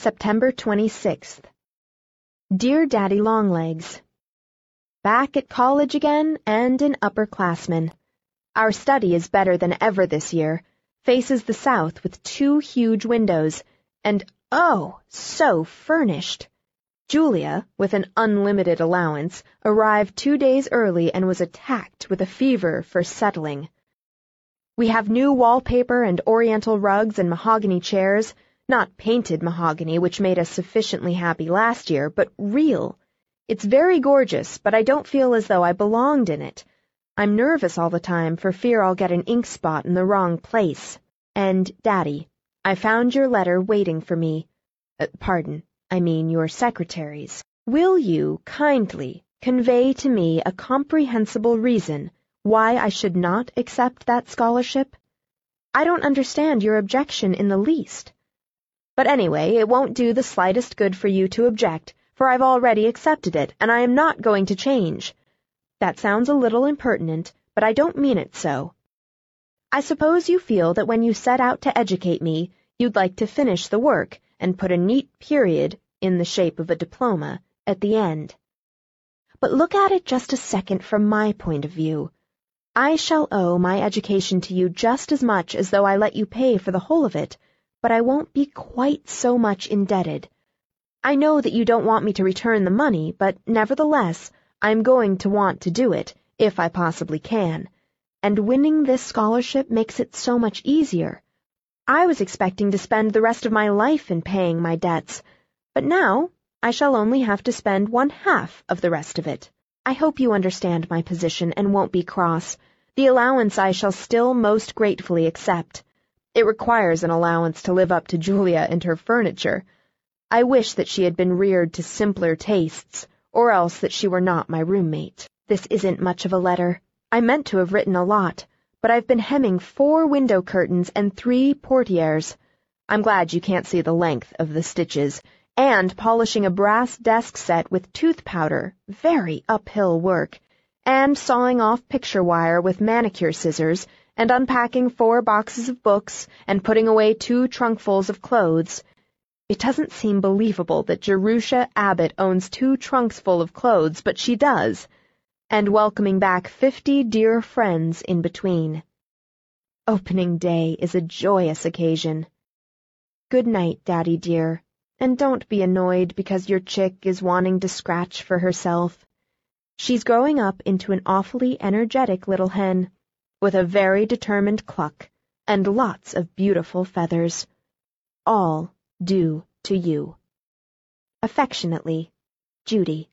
September 26th. Dear Daddy Longlegs, Back at college again and an upperclassman. Our study is better than ever this year, faces the south with two huge windows, and oh, so furnished. Julia, with an unlimited allowance, arrived two days early and was attacked with a fever for settling. We have new wallpaper and oriental rugs and mahogany chairs, not painted mahogany, which made us sufficiently happy last year, but real. It's very gorgeous, but I don't feel as though I belonged in it. I'm nervous all the time for fear I'll get an ink spot in the wrong place. And, Daddy, I found your letter waiting for me. Uh, pardon, I mean your secretary's. Will you kindly convey to me a comprehensible reason why I should not accept that scholarship? I don't understand your objection in the least. But anyway, it won't do the slightest good for you to object, for I've already accepted it, and I am not going to change. That sounds a little impertinent, but I don't mean it so. I suppose you feel that when you set out to educate me, you'd like to finish the work and put a neat period, in the shape of a diploma, at the end. But look at it just a second from my point of view. I shall owe my education to you just as much as though I let you pay for the whole of it, but I won't be quite so much indebted. I know that you don't want me to return the money, but nevertheless, I'm going to want to do it, if I possibly can. And winning this scholarship makes it so much easier. I was expecting to spend the rest of my life in paying my debts, but now I shall only have to spend one half of the rest of it. I hope you understand my position and won't be cross. The allowance I shall still most gratefully accept. It requires an allowance to live up to Julia and her furniture. I wish that she had been reared to simpler tastes, or else that she were not my roommate. This isn't much of a letter. I meant to have written a lot, but I've been hemming four window curtains and three portieres. I'm glad you can't see the length of the stitches, and polishing a brass desk set with tooth powder, very uphill work, and sawing off picture wire with manicure scissors, and unpacking four boxes of books and putting away two trunkfuls of clothes. It doesn't seem believable that Jerusha Abbott owns two trunks full of clothes, but she does, and welcoming back fifty dear friends in between. Opening day is a joyous occasion. Good night, Daddy dear, and don't be annoyed because your chick is wanting to scratch for herself. She's growing up into an awfully energetic little hen with a very determined cluck, and lots of beautiful feathers. All due to you. Affectionately, Judy.